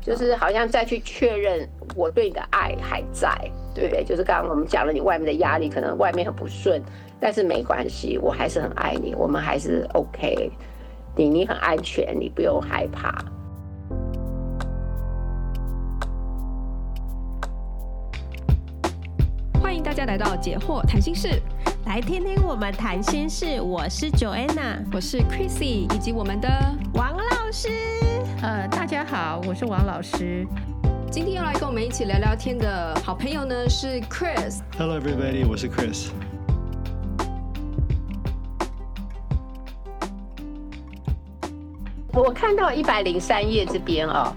就是好像再去确认我对你的爱还在，对不对？就是刚刚我们讲了，你外面的压力可能外面很不顺，但是没关系，我还是很爱你，我们还是 OK，你你很安全，你不用害怕。欢迎大家来到解惑谈心室，来听听我们谈心事。我是 Joanna，我是 Chrissy，以及我们的王老师。呃，大家好，我是王老师。今天要来跟我们一起聊聊天的好朋友呢是 Chris。Hello everybody，我是 Chris。我看到一百零三页这边哦，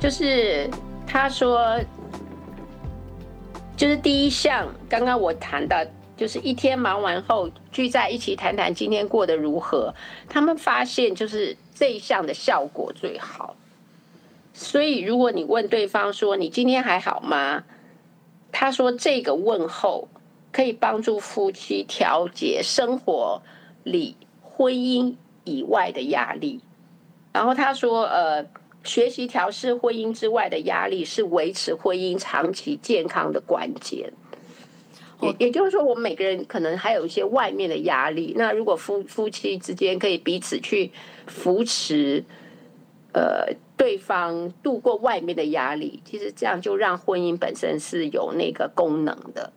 就是他说，就是第一项，刚刚我谈到，就是一天忙完后聚在一起谈谈今天过得如何。他们发现就是。这一项的效果最好，所以如果你问对方说，你今天还好吗？他说这个问候可以帮助夫妻调节生活里婚姻以外的压力。然后他说，呃，学习调试婚姻之外的压力是维持婚姻长期健康的关键。也也就是说，我们每个人可能还有一些外面的压力。那如果夫夫妻之间可以彼此去扶持，呃，对方度过外面的压力，其实这样就让婚姻本身是有那个功能的。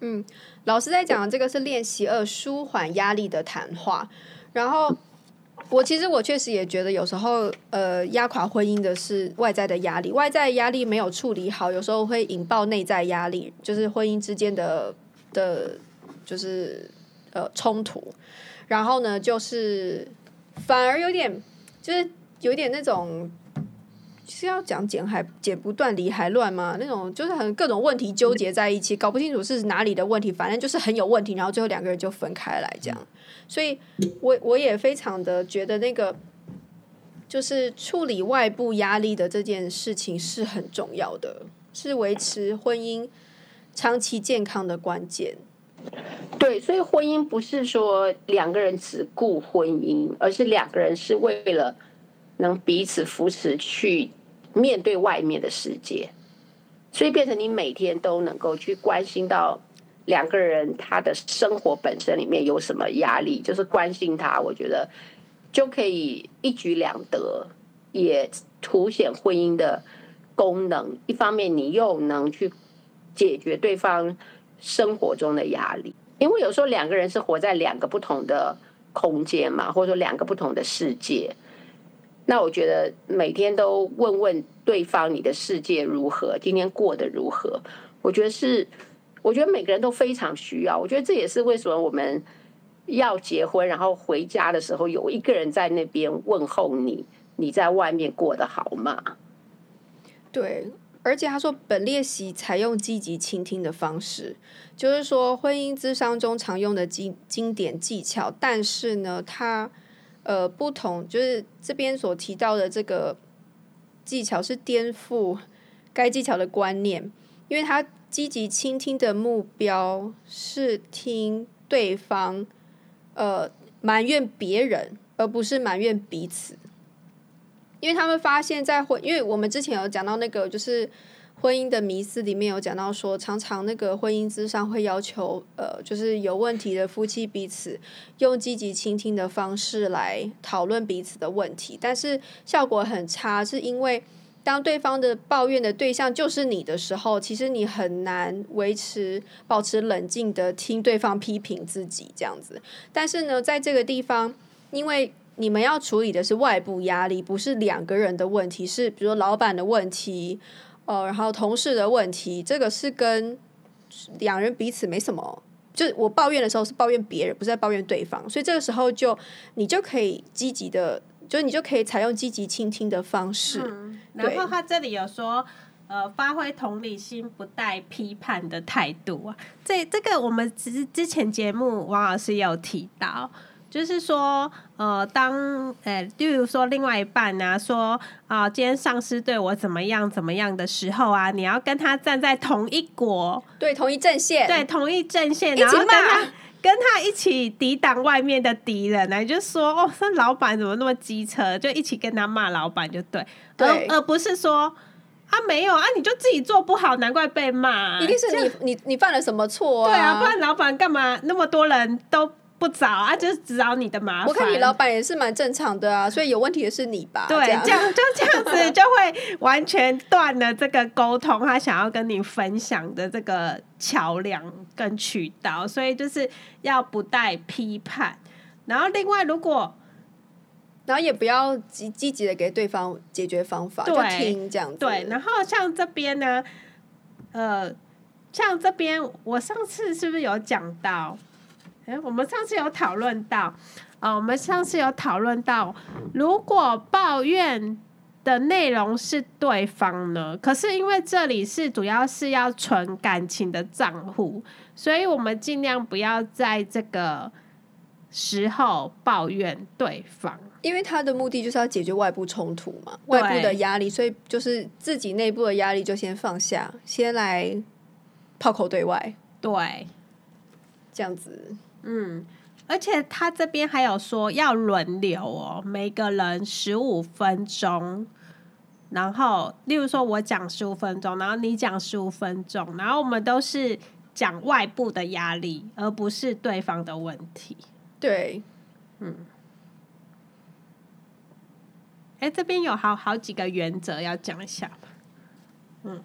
嗯，老师在讲的这个是练习二，舒缓压力的谈话。然后我其实我确实也觉得有时候，呃，压垮婚姻的是外在的压力，外在压力没有处理好，有时候会引爆内在压力，就是婚姻之间的的，就是呃冲突。然后呢，就是。反而有点，就是有点那种是要讲剪还剪不断理还乱吗？那种就是很各种问题纠结在一起，搞不清楚是哪里的问题，反正就是很有问题，然后最后两个人就分开来这样。所以我我也非常的觉得那个就是处理外部压力的这件事情是很重要的，是维持婚姻长期健康的关键。对，所以婚姻不是说两个人只顾婚姻，而是两个人是为了能彼此扶持去面对外面的世界，所以变成你每天都能够去关心到两个人他的生活本身里面有什么压力，就是关心他，我觉得就可以一举两得，也凸显婚姻的功能。一方面，你又能去解决对方。生活中的压力，因为有时候两个人是活在两个不同的空间嘛，或者说两个不同的世界。那我觉得每天都问问对方你的世界如何，今天过得如何，我觉得是，我觉得每个人都非常需要。我觉得这也是为什么我们要结婚，然后回家的时候有一个人在那边问候你，你在外面过得好吗？对。而且他说，本练习采用积极倾听的方式，就是说婚姻咨商中常用的经经典技巧。但是呢，他呃不同，就是这边所提到的这个技巧是颠覆该技巧的观念，因为他积极倾听的目标是听对方呃埋怨别人，而不是埋怨彼此。因为他们发现，在婚，因为我们之前有讲到那个，就是婚姻的迷思里面有讲到说，常常那个婚姻咨商会要求，呃，就是有问题的夫妻彼此用积极倾听的方式来讨论彼此的问题，但是效果很差，是因为当对方的抱怨的对象就是你的时候，其实你很难维持保持冷静的听对方批评自己这样子。但是呢，在这个地方，因为你们要处理的是外部压力，不是两个人的问题，是比如说老板的问题，呃，然后同事的问题，这个是跟两人彼此没什么。就我抱怨的时候是抱怨别人，不是在抱怨对方，所以这个时候就你就可以积极的，就你就可以采用积极倾听的方式。嗯，然后他这里有说，呃，发挥同理心，不带批判的态度啊。这这个我们之之前节目王老师有提到。就是说，呃，当呃，例如说另外一半呢、啊，说啊、呃，今天上司对我怎么样怎么样的时候啊，你要跟他站在同一国，对，同一阵线，对，同一阵线，然后跟他跟他一起抵挡外面的敌人呢，就说哦，那老板怎么那么机车，就一起跟他骂老板就对，对而而不是说啊没有啊，你就自己做不好，难怪被骂，一定是你你你犯了什么错啊？对啊，不然老板干嘛那么多人都。不找啊，就是只找你的麻烦。我看你老板也是蛮正常的啊，所以有问题的是你吧？对，这样，这样就这样子就会完全断了这个沟通，他想要跟你分享的这个桥梁跟渠道，所以就是要不带批判。然后另外，如果然后也不要积积极的给对方解决方法，就听这样子。对，然后像这边呢，呃，像这边我上次是不是有讲到？哎，我们上次有讨论到，呃，我们上次有讨论到，如果抱怨的内容是对方呢，可是因为这里是主要是要存感情的账户，所以我们尽量不要在这个时候抱怨对方，因为他的目的就是要解决外部冲突嘛，外部的压力，所以就是自己内部的压力就先放下，先来炮口对外，对，这样子。嗯，而且他这边还有说要轮流哦，每个人十五分钟，然后例如说我讲十五分钟，然后你讲十五分钟，然后我们都是讲外部的压力，而不是对方的问题。对，嗯，哎，这边有好好几个原则要讲一下吧。嗯，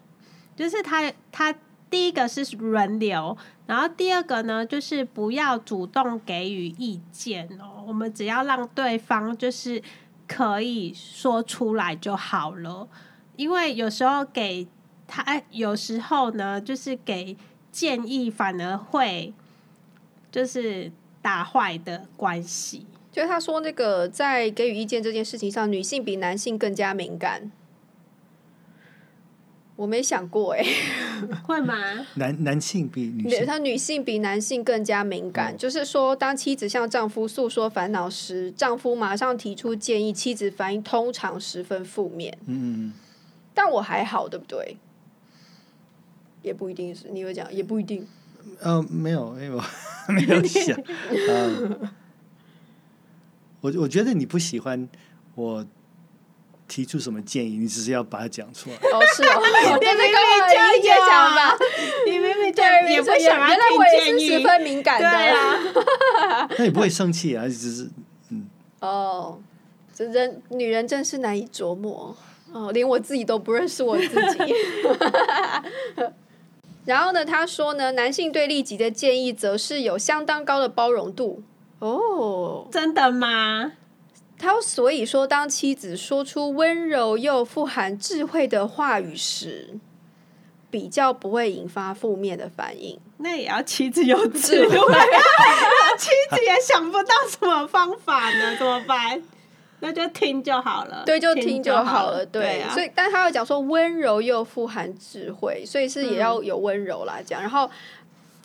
就是他他。第一个是轮流，然后第二个呢，就是不要主动给予意见哦。我们只要让对方就是可以说出来就好了，因为有时候给他，有时候呢，就是给建议反而会就是打坏的关系。就是他说那个在给予意见这件事情上，女性比男性更加敏感。我没想过哎、欸，会吗？男男性比女性，他女性比男性更加敏感。嗯、就是说，当妻子向丈夫诉说烦恼时，丈夫马上提出建议，妻子反应通常十分负面。嗯，但我还好，对不对？也不一定是，你会讲，也不一定。呃，没有，没有，没有想。呃、我我觉得你不喜欢我。提出什么建议？你只是要把它讲出来。哦，是哦，你明明就讲吧？你明明就也不想要听建议。原来我也是十分敏感的。对啊。那你不会生气啊？只是嗯。哦，这人女人真是难以琢磨哦，连我自己都不认识我自己。然后呢，他说呢，男性对利己的建议则是有相当高的包容度。哦，真的吗？他所以说，当妻子说出温柔又富含智慧的话语时，比较不会引发负面的反应。那也要妻子有智慧，妻子也想不到什么方法呢？怎么办？那就听就好了。对，就听就好了。对，对啊、所以，但他要讲说温柔又富含智慧，所以是也要有温柔啦讲，嗯、然后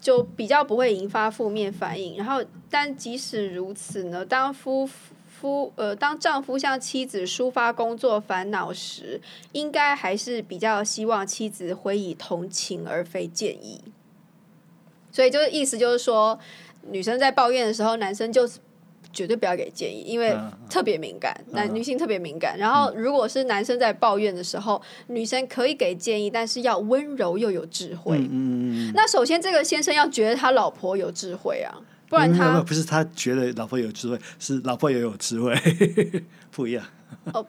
就比较不会引发负面反应。然后，但即使如此呢，当夫妇夫呃，当丈夫向妻子抒发工作烦恼时，应该还是比较希望妻子会以同情而非建议。所以就是意思就是说，女生在抱怨的时候，男生就是绝对不要给建议，因为特别敏感，男女性特别敏感。然后如果是男生在抱怨的时候，女生可以给建议，但是要温柔又有智慧。嗯那首先，这个先生要觉得他老婆有智慧啊。不然他、嗯、不是他觉得老婆有智慧，是老婆也有智慧，不一样。哦，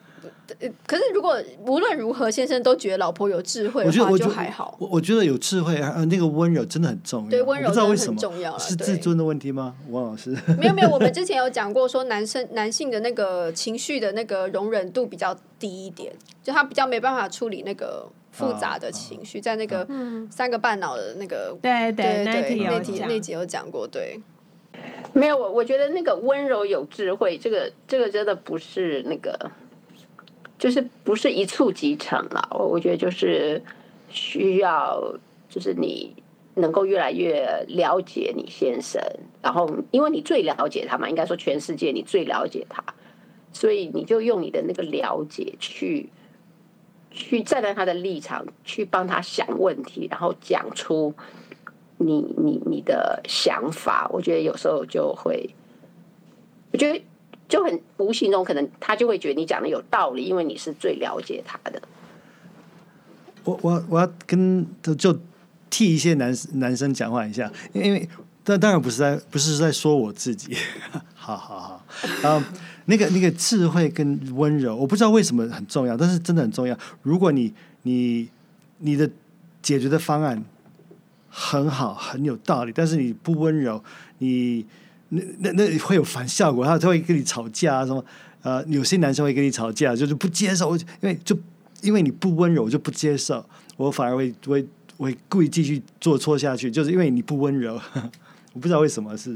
可是如果无论如何，先生都觉得老婆有智慧的话，就还好。我我觉得有智慧啊，那个温柔真的很重要。对，温柔真的很重要。是自尊的问题吗？王老师？没有没有，我们之前有讲过，说男生男性的那个情绪的那个容忍度比较低一点，就他比较没办法处理那个复杂的情绪，啊、在那个三个半脑的那个对对对那题那集有讲过，对。没有，我我觉得那个温柔有智慧，这个这个真的不是那个，就是不是一蹴即成了。我我觉得就是需要，就是你能够越来越了解你先生，然后因为你最了解他嘛，应该说全世界你最了解他，所以你就用你的那个了解去去站在他的立场去帮他想问题，然后讲出。你你你的想法，我觉得有时候就会，我觉得就很无形中可能他就会觉得你讲的有道理，因为你是最了解他的。我我我要跟就就替一些男男生讲话一下，因为但当然不是在不是在说我自己，好好好，嗯，那个那个智慧跟温柔，我不知道为什么很重要，但是真的很重要。如果你你你的解决的方案很好，很有道理，但是你不温柔，你那那那会有反效果，他他会跟你吵架啊什么，呃，有些男生会跟你吵架，就是不接受，因为就。因为你不温柔，我就不接受，我反而会会会故意继续做错下去，就是因为你不温柔。我不知道为什么是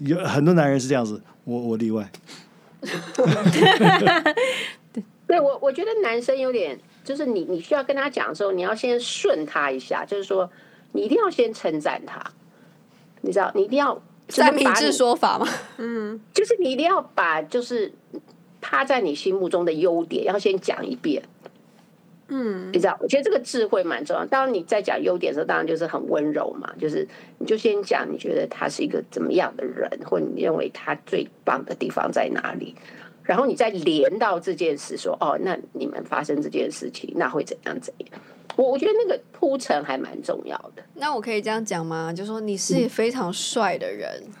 有很多男人是这样子，我我例外。对，我我觉得男生有点，就是你你需要跟他讲的时候，你要先顺他一下，就是说你一定要先称赞他，你知道，你一定要三明治说法吗，嗯，就是你一定要把就是他在你心目中的优点要先讲一遍。嗯，你知道，我觉得这个智慧蛮重要。当然你在讲优点的时候，当然就是很温柔嘛，就是你就先讲你觉得他是一个怎么样的人，或你认为他最棒的地方在哪里，然后你再连到这件事，说哦，那你们发生这件事情，那会怎样怎样？我我觉得那个铺陈还蛮重要的。那我可以这样讲吗？就说你是非常帅的人，嗯、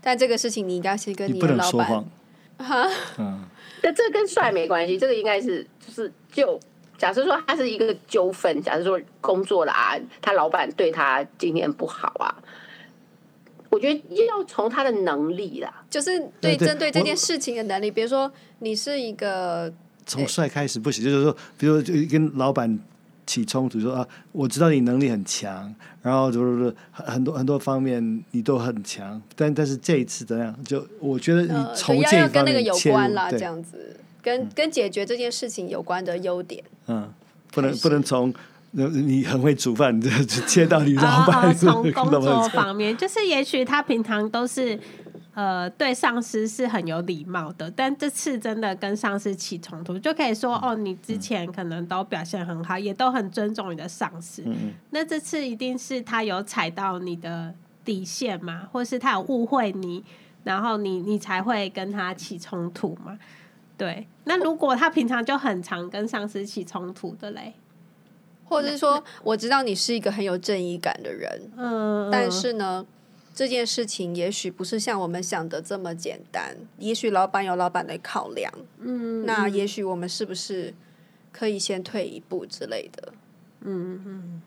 但这个事情你应该先跟你的老板。哈，嗯，但这跟帅没关系，这个应该是就是就。假设说他是一个纠纷，假设说工作啦，他老板对他今天不好啊，我觉得要从他的能力啦，就是对针对这件事情的能力。比如说你是一个从帅开始不行，就是说，比如说就跟老板起冲突，说啊，我知道你能力很强，然后就是很多很多方面你都很强，但但是这一次怎样？就我觉得你从这一方面有关啦，这样子。跟跟解决这件事情有关的优点，嗯，不能不能从你很会煮饭，就切到你老板从工作方面，就是也许他平常都是呃对上司是很有礼貌的，但这次真的跟上司起冲突，就可以说哦，你之前可能都表现很好，也都很尊重你的上司，嗯，那这次一定是他有踩到你的底线嘛，或是他有误会你，然后你你才会跟他起冲突嘛。对，那如果他平常就很常跟上司起冲突的嘞，或者是说，我知道你是一个很有正义感的人，嗯，但是呢，这件事情也许不是像我们想的这么简单，也许老板有老板的考量，嗯，那也许我们是不是可以先退一步之类的，嗯嗯。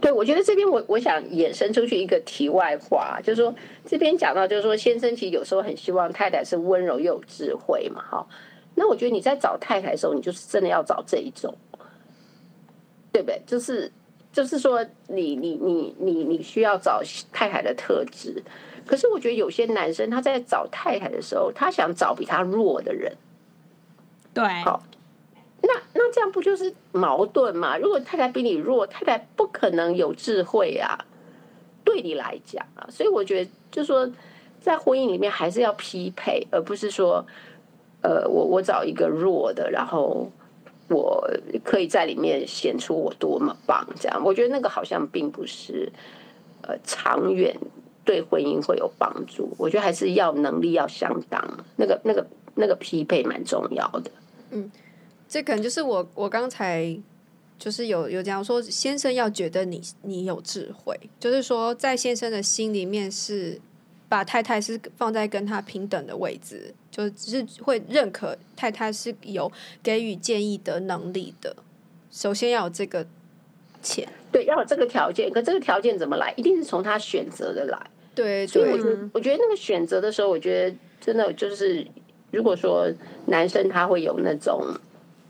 对，我觉得这边我我想衍生出去一个题外话，就是说这边讲到，就是说先生其实有时候很希望太太是温柔又有智慧嘛，哈。那我觉得你在找太太的时候，你就是真的要找这一种，对不对？就是就是说你你你你你需要找太太的特质。可是我觉得有些男生他在找太太的时候，他想找比他弱的人，对，好。那那这样不就是矛盾吗？如果太太比你弱，太太不可能有智慧啊，对你来讲啊，所以我觉得就是说，在婚姻里面还是要匹配，而不是说，呃，我我找一个弱的，然后我可以在里面显出我多么棒，这样我觉得那个好像并不是，呃，长远对婚姻会有帮助。我觉得还是要能力要相当，那个那个那个匹配蛮重要的，嗯。这可能就是我我刚才就是有有讲说，先生要觉得你你有智慧，就是说在先生的心里面是把太太是放在跟他平等的位置，就只是会认可太太是有给予建议的能力的。首先要有这个钱，对，要有这个条件。可这个条件怎么来？一定是从他选择的来。对，所以我觉得我觉得那个选择的时候，我觉得真的就是，如果说男生他会有那种。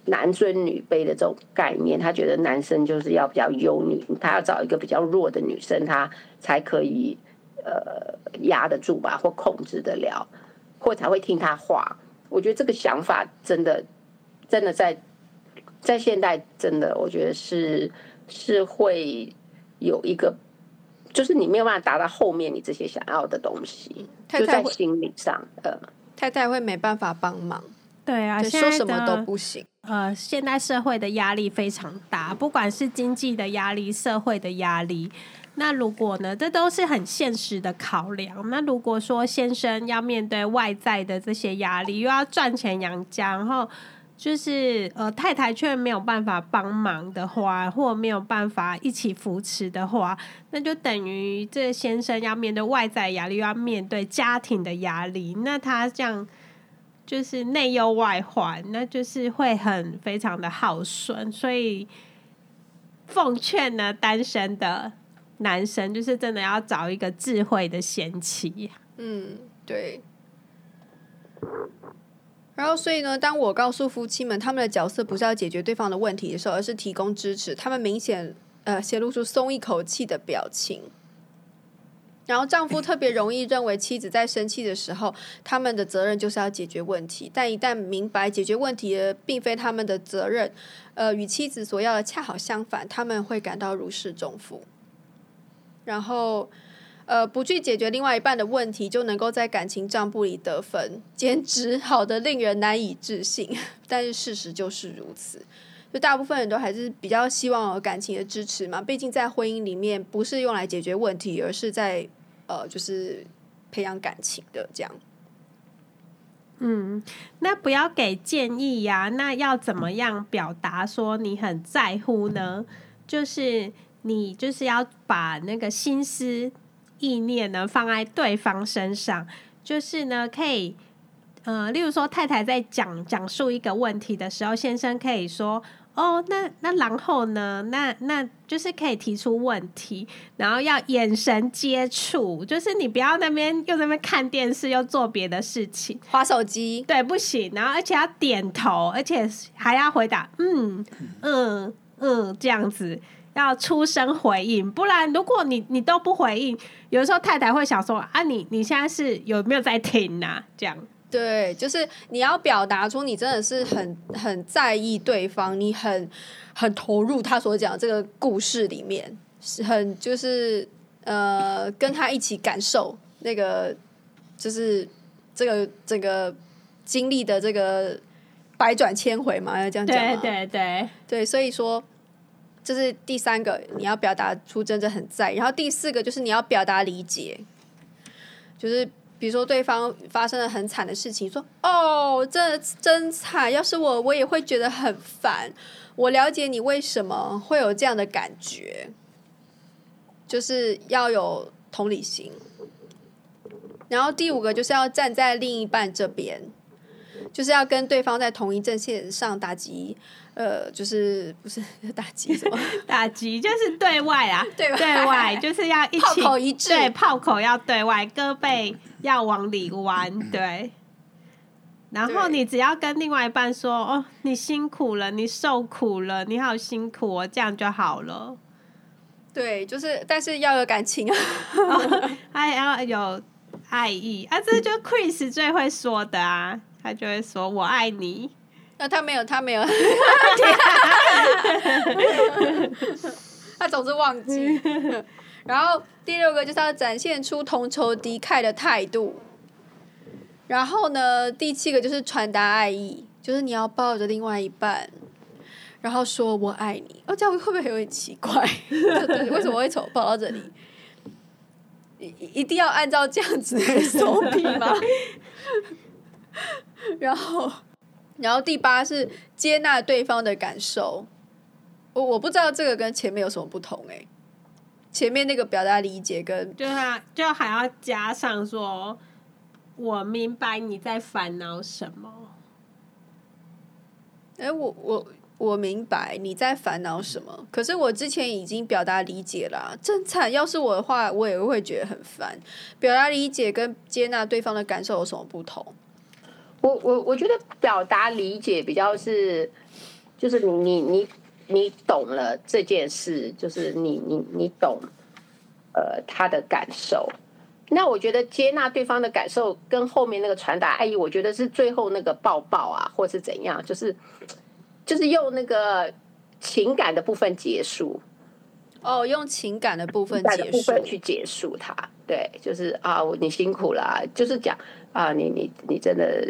男尊女卑的这种概念，他觉得男生就是要比较优女，他要找一个比较弱的女生，他才可以呃压得住吧，或控制得了，或才会听他话。我觉得这个想法真的，真的在在现代，真的我觉得是是会有一个，就是你没有办法达到后面你这些想要的东西，太太就在心理上，呃，太太会没办法帮忙。对啊，说什么都不行。呃，现代社会的压力非常大，不管是经济的压力、社会的压力，那如果呢，这都是很现实的考量。那如果说先生要面对外在的这些压力，又要赚钱养家，然后就是呃太太却没有办法帮忙的话，或没有办法一起扶持的话，那就等于这先生要面对外在压力，又要面对家庭的压力。那他这样就是内忧外患，那就是会很非常的耗损。所以奉劝呢，单身的。男生就是真的要找一个智慧的贤妻。嗯，对。然后，所以呢，当我告诉夫妻们他们的角色不是要解决对方的问题的时候，而是提供支持，他们明显呃显露出松一口气的表情。然后，丈夫特别容易认为妻子在生气的时候，他们的责任就是要解决问题，但一旦明白解决问题的并非他们的责任，呃，与妻子所要的恰好相反，他们会感到如释重负。然后，呃，不去解决另外一半的问题，就能够在感情账簿里得分，简直好得令人难以置信。但是事实就是如此，就大部分人都还是比较希望有感情的支持嘛。毕竟在婚姻里面，不是用来解决问题，而是在呃，就是培养感情的这样。嗯，那不要给建议呀？那要怎么样表达说你很在乎呢？就是。你就是要把那个心思意念呢放在对方身上，就是呢可以，呃，例如说太太在讲讲述一个问题的时候，先生可以说，哦，那那然后呢，那那就是可以提出问题，然后要眼神接触，就是你不要那边又在那边看电视又做别的事情，划手机，对，不行，然后而且要点头，而且还要回答，嗯嗯嗯，这样子。要出声回应，不然如果你你都不回应，有的时候太太会想说啊，你你现在是有没有在听呐？这样对，就是你要表达出你真的是很很在意对方，你很很投入他所讲的这个故事里面，是很就是呃跟他一起感受那个就是这个这个经历的这个百转千回嘛，要这样讲对对对对，所以说。这是第三个，你要表达出真正很在意。然后第四个就是你要表达理解，就是比如说对方发生了很惨的事情，说哦，这真惨，要是我我也会觉得很烦。我了解你为什么会有这样的感觉，就是要有同理心。然后第五个就是要站在另一半这边，就是要跟对方在同一阵线上打击。呃，就是不是 打击什么？打击就是对外啊，对外，对外就是要一起炮口一致，对，炮口要对外，胳膊要往里弯，对。然后你只要跟另外一半说：“哦，你辛苦了，你受苦了，你好辛苦哦，这样就好了。”对，就是，但是要有感情啊，还要有爱意啊，这就 Chris 最会说的啊，他就会说：“我爱你。”那他没有，他没有，他总是忘记。然后第六个就是要展现出同仇敌忾的态度。然后呢，第七个就是传达爱意，就是你要抱着另外一半，然后说我爱你。哦，这样会不会有点奇怪？对，为什么会从抱到这里？一一定要按照这样子的手臂吗？然后。然后第八是接纳对方的感受，我我不知道这个跟前面有什么不同哎、欸，前面那个表达理解跟就他就还要加上说，我明白你在烦恼什么。哎，我我我明白你在烦恼什么，可是我之前已经表达理解了、啊，真惨。要是我的话，我也会觉得很烦。表达理解跟接纳对方的感受有什么不同？我我我觉得表达理解比较是，就是你你你你懂了这件事，就是你你你懂，呃，他的感受。那我觉得接纳对方的感受，跟后面那个传达爱意，我觉得是最后那个抱抱啊，或是怎样，就是就是用那个情感的部分结束。哦，用情感的部分结束，部分去结束它。对，就是啊，你辛苦了，就是讲。啊，你你你真的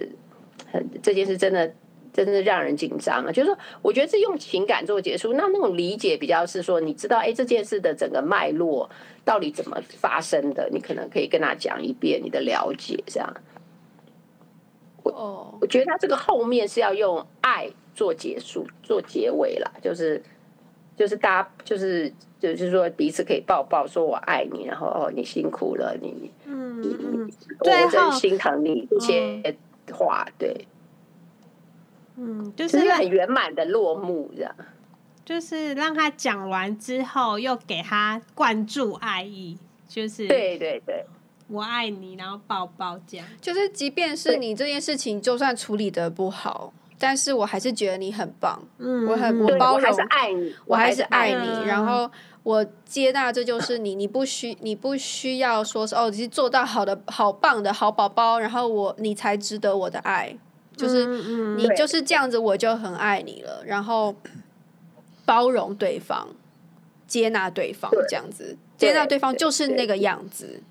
很这件事真的真的让人紧张啊。就是说，我觉得是用情感做结束，那那种理解比较是说，你知道，哎，这件事的整个脉络到底怎么发生的，你可能可以跟他讲一遍你的了解，这样。哦，我觉得他这个后面是要用爱做结束、做结尾啦，就是就是大家就是就是说彼此可以抱抱，说我爱你，然后哦你辛苦了，你嗯你嗯，我真心疼你这些话，对，嗯，就就是是很圆满的落幕，这样。就是让他讲完之后，又给他灌注爱意，就是对对对，我爱你，然后抱抱这样。就是即便是你这件事情就算处理得不好，但是我还是觉得你很棒，嗯我很我包容我还是爱你，我还是爱你你，然后我接纳这就是你，你不需你不需要说是哦，你是做到好的好棒的好宝宝，然后我你才值得我的爱，就是嗯你就是这样子，我就很爱你了，然后包容对方，接纳对方这样子，接纳对方就是那个样子，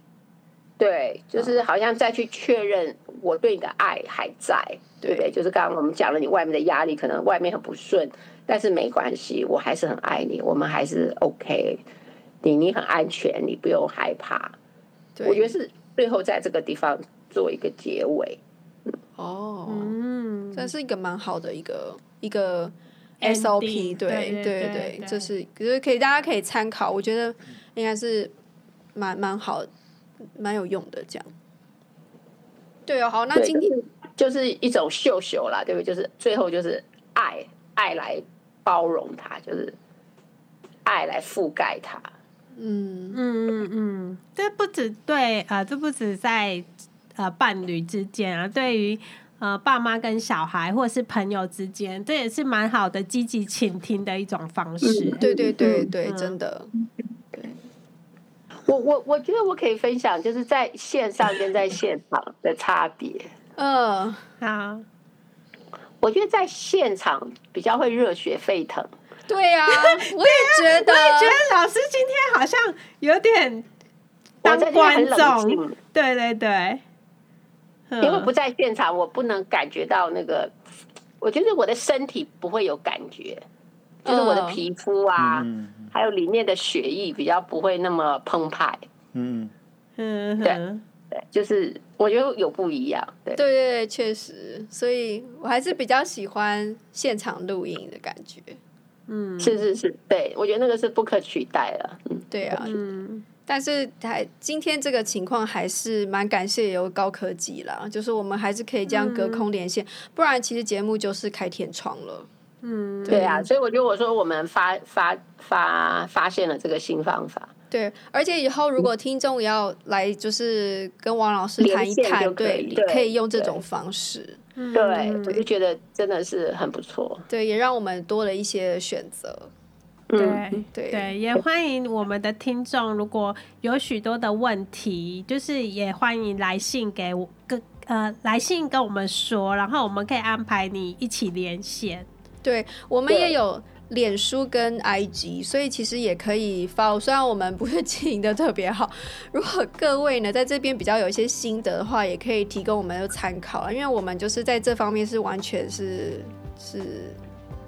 对，就是好像再去确认我对你的爱还在，对不对？就是刚刚我们讲了，你外面的压力可能外面很不顺，但是没关系，我还是很爱你，我们还是 OK，你你很安全，你不用害怕。我觉得是最后在这个地方做一个结尾。哦，嗯，这是一个蛮好的一个一个 SOP，对对对对对这是就是可以大家可以参考，我觉得应该是蛮蛮好，蛮有用的这样。对哦，好，那今天就是一种秀秀啦，对不对？就是最后就是爱，爱来包容它，就是爱来覆盖它。嗯嗯嗯嗯，这不止对呃，这不止在呃伴侣之间啊，对于呃爸妈跟小孩或者是朋友之间，这也是蛮好的积极倾听的一种方式。对对对嗯对，嗯真的，我我我觉得我可以分享，就是在线上跟在现场的差别。嗯，好，我觉得在现场比较会热血沸腾，对啊，我也觉得，我也觉得老师今天好像有点当我在这边很观众，冷静，对对对，因为不在现场，我不能感觉到那个。我觉得我的身体不会有感觉，就是我的皮肤啊，嗯还有里面的血液比较不会那么澎湃。嗯，嗯对对，就是我觉得有不一样。对对对对，确实，所以我还是比较喜欢现场录音的感觉。嗯，是是是，对我觉得那个是不可取代了。嗯，对啊，嗯但是还今天这个情况还是蛮感谢有高科技啦，就是我们还是可以这样隔空连线，不然其实节目就是开天窗了。嗯，对啊，所以我觉得我说我们发发发发现了这个新方法。对，而且以后如果听众要来，就是跟王老师谈一谈，对可以用这种方式，嗯对，我就觉得真的是很不错。对，也让我们多了一些选择。对嗯，对对，也欢迎我们的听众，如果有许多的问题，就是也欢迎来信给我，跟呃来信跟我们说，然后我们可以安排你一起连线。对，我们也有脸书跟 IG，所以其实也可以 follow。虽然我们不是经营的特别好，如果各位呢在这边比较有一些心得的话，也可以提供我们的参考啊。因为我们就是在这方面是完全是是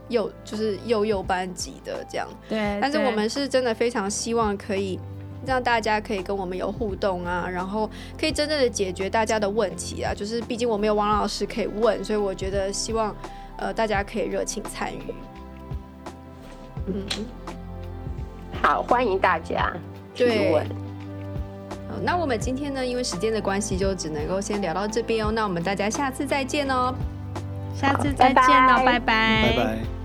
幼就是幼幼班级的这样，对，但是我们是真的非常希望可以。让大家可以跟我们有互动啊，然后可以真正的解决大家的问题啊。就是毕竟我没有王老师可以问，所以我觉得希望呃大家可以热情参与。嗯，好，欢迎大家提对问。好，那我们今天呢，因为时间的关系，就只能够先聊到这边哦。那我们大家下次再见哦。下次再见了，拜拜拜拜拜拜。